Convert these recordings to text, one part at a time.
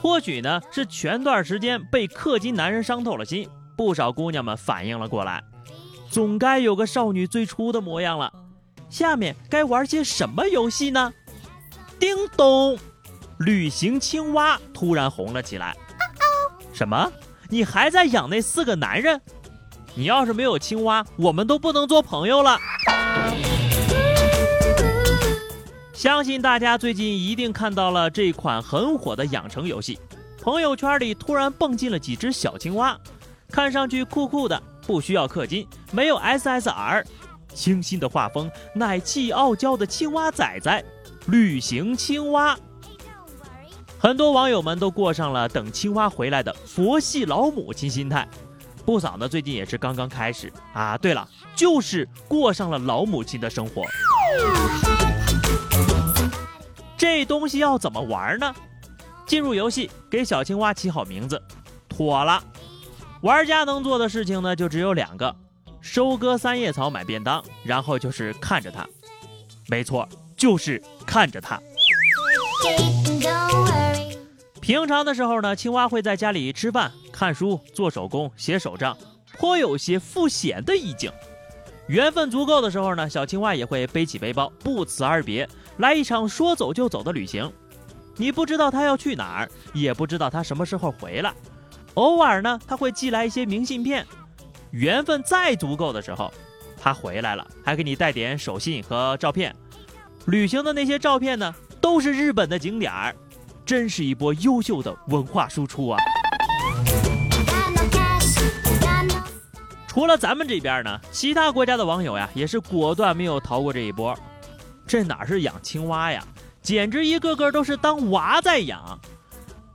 或许呢，是前段时间被氪金男人伤透了心，不少姑娘们反应了过来，总该有个少女最初的模样了。下面该玩些什么游戏呢？叮咚，旅行青蛙突然红了起来。什么？你还在养那四个男人？你要是没有青蛙，我们都不能做朋友了。相信大家最近一定看到了这款很火的养成游戏，朋友圈里突然蹦进了几只小青蛙，看上去酷酷的，不需要氪金，没有 SSR，清新的画风，奶气傲娇的青蛙仔仔，旅行青蛙。很多网友们都过上了等青蛙回来的佛系老母亲心态，不少呢最近也是刚刚开始啊。对了，就是过上了老母亲的生活。这东西要怎么玩呢？进入游戏，给小青蛙起好名字，妥了。玩家能做的事情呢，就只有两个：收割三叶草，买便当，然后就是看着它。没错，就是看着它。平常的时候呢，青蛙会在家里吃饭、看书、做手工、写手账，颇有些赋闲的意境。缘分足够的时候呢，小青蛙也会背起背包，不辞而别。来一场说走就走的旅行，你不知道他要去哪儿，也不知道他什么时候回来。偶尔呢，他会寄来一些明信片。缘分再足够的时候，他回来了，还给你带点手信和照片。旅行的那些照片呢，都是日本的景点儿，真是一波优秀的文化输出啊！除了咱们这边呢，其他国家的网友呀，也是果断没有逃过这一波。这哪是养青蛙呀，简直一个个都是当娃在养。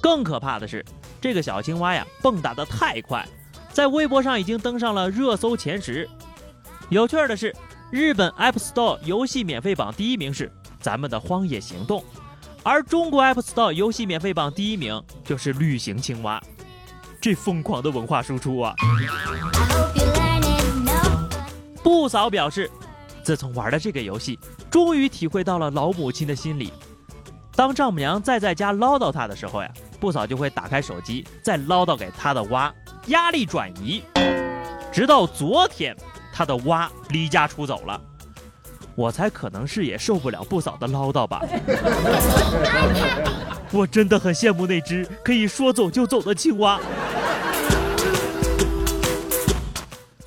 更可怕的是，这个小青蛙呀，蹦跶的太快，在微博上已经登上了热搜前十。有趣的是，日本 App Store 游戏免费榜第一名是咱们的《荒野行动》，而中国 App Store 游戏免费榜第一名就是《绿行青蛙》。这疯狂的文化输出啊！不少表示。自从玩了这个游戏，终于体会到了老母亲的心理。当丈母娘再在家唠叨她的时候呀，不嫂就会打开手机再唠叨给她的蛙，压力转移。直到昨天，她的蛙离家出走了，我才可能是也受不了不嫂的唠叨吧。我真的很羡慕那只可以说走就走的青蛙。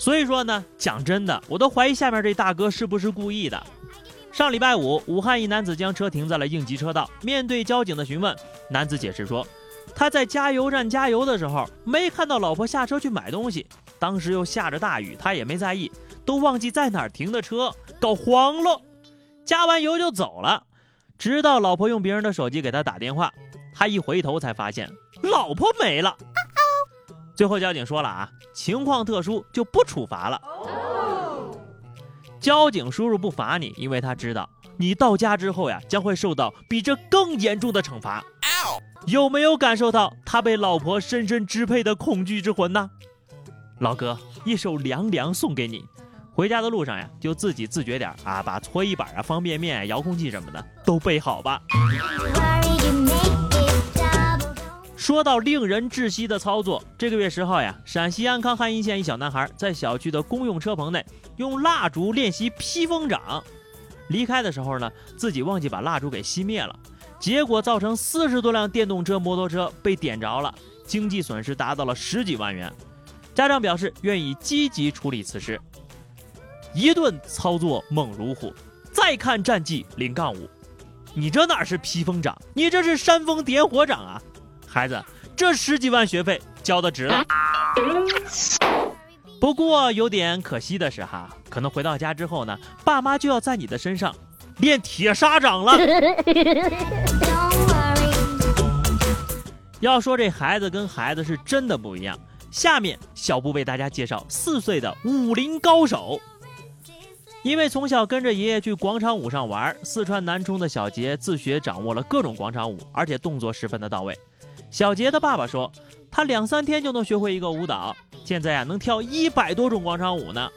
所以说呢，讲真的，我都怀疑下面这大哥是不是故意的。上礼拜五，武汉一男子将车停在了应急车道，面对交警的询问，男子解释说，他在加油站加油的时候，没看到老婆下车去买东西，当时又下着大雨，他也没在意，都忘记在哪儿停的车，搞慌了，加完油就走了。直到老婆用别人的手机给他打电话，他一回头才发现老婆没了。最后交警说了啊，情况特殊就不处罚了。交警叔叔不罚你，因为他知道你到家之后呀，将会受到比这更严重的惩罚。有没有感受到他被老婆深深支配的恐惧之魂呢？老哥，一首凉凉送给你，回家的路上呀，就自己自觉点啊，把搓衣板啊、方便面、遥控器什么的都备好吧。说到令人窒息的操作，这个月十号呀，陕西安康汉阴县一小男孩在小区的公用车棚内用蜡烛练习披风掌，离开的时候呢，自己忘记把蜡烛给熄灭了，结果造成四十多辆电动车、摩托车被点着了，经济损失达到了十几万元。家长表示愿意积极处理此事。一顿操作猛如虎，再看战绩零杠五，你这哪是披风掌，你这是煽风点火掌啊！孩子，这十几万学费交的值了。不过有点可惜的是哈，可能回到家之后呢，爸妈就要在你的身上练铁砂掌了。要说这孩子跟孩子是真的不一样。下面小布为大家介绍四岁的武林高手。因为从小跟着爷爷去广场舞上玩，四川南充的小杰自学掌握了各种广场舞，而且动作十分的到位。小杰的爸爸说，他两三天就能学会一个舞蹈，现在啊能跳一百多种广场舞呢。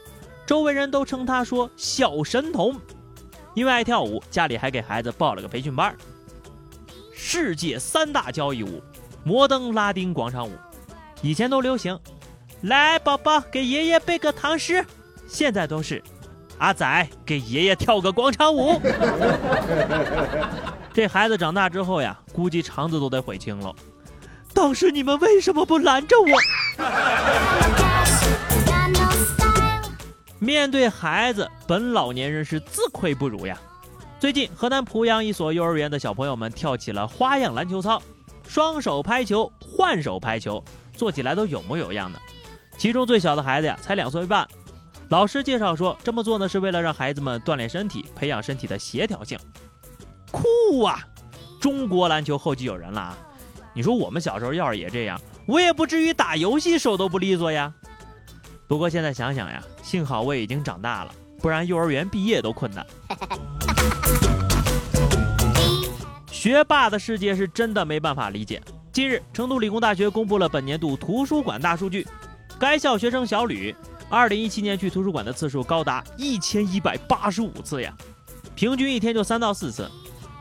周围人都称他说小神童。因为爱跳舞，家里还给孩子报了个培训班。世界三大交谊舞：摩登、拉丁、广场舞。以前都流行，来宝宝给爷爷背个唐诗。现在都是，阿仔给爷爷跳个广场舞。这孩子长大之后呀，估计肠子都得悔青了。当时你们为什么不拦着我？面对孩子，本老年人是自愧不如呀。最近，河南濮阳一所幼儿园的小朋友们跳起了花样篮球操，双手拍球，换手拍球，做起来都有模有样的。其中最小的孩子呀，才两岁半。老师介绍说，这么做呢，是为了让孩子们锻炼身体，培养身体的协调性。酷啊！中国篮球后继有人了啊！你说我们小时候要是也这样，我也不至于打游戏手都不利索呀。不过现在想想呀，幸好我已经长大了，不然幼儿园毕业都困难。学霸的世界是真的没办法理解。近日，成都理工大学公布了本年度图书馆大数据，该校学生小吕，二零一七年去图书馆的次数高达一千一百八十五次呀，平均一天就三到四次，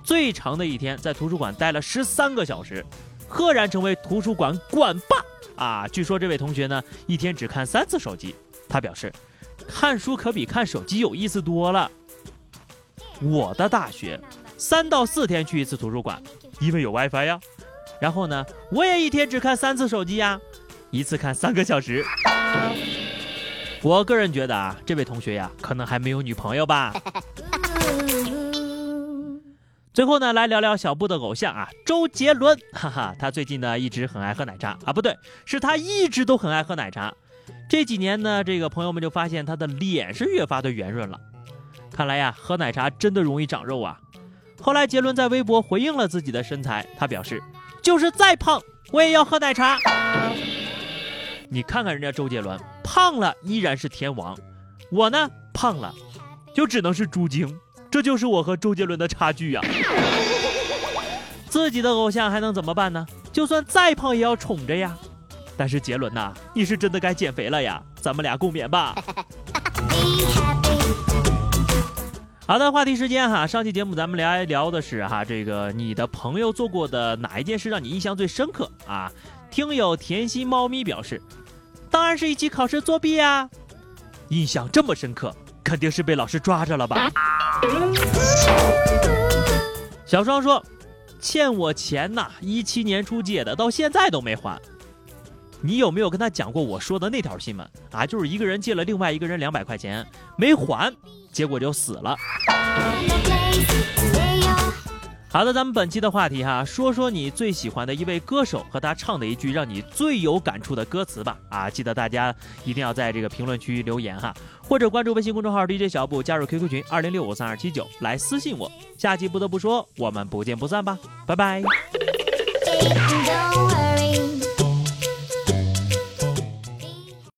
最长的一天在图书馆待了十三个小时，赫然成为图书馆馆霸。啊，据说这位同学呢，一天只看三次手机。他表示，看书可比看手机有意思多了。我的大学，三到四天去一次图书馆，因为有 WiFi 呀。然后呢，我也一天只看三次手机呀，一次看三个小时。我个人觉得啊，这位同学呀，可能还没有女朋友吧。最后呢，来聊聊小布的偶像啊，周杰伦，哈哈，他最近呢一直很爱喝奶茶啊，不对，是他一直都很爱喝奶茶。这几年呢，这个朋友们就发现他的脸是越发的圆润了。看来呀，喝奶茶真的容易长肉啊。后来杰伦在微博回应了自己的身材，他表示，就是再胖我也要喝奶茶。你看看人家周杰伦，胖了依然是天王，我呢胖了，就只能是猪精。这就是我和周杰伦的差距呀！自己的偶像还能怎么办呢？就算再胖也要宠着呀。但是杰伦呐，你是真的该减肥了呀！咱们俩共勉吧。好的，话题时间哈，上期节目咱们聊一聊的是哈，这个你的朋友做过的哪一件事让你印象最深刻啊？听友甜心猫咪表示，当然是一起考试作弊呀，印象这么深刻。肯定是被老师抓着了吧？小双说：“欠我钱呐，一七年初借的，到现在都没还。你有没有跟他讲过我说的那条新闻啊？就是一个人借了另外一个人两百块钱没还，结果就死了。”好的，咱们本期的话题哈，说说你最喜欢的一位歌手和他唱的一句让你最有感触的歌词吧。啊，记得大家一定要在这个评论区留言哈，或者关注微信公众号 DJ 小布，加入 QQ 群二零六五三二七九来私信我。下期不得不说，我们不见不散吧，拜拜。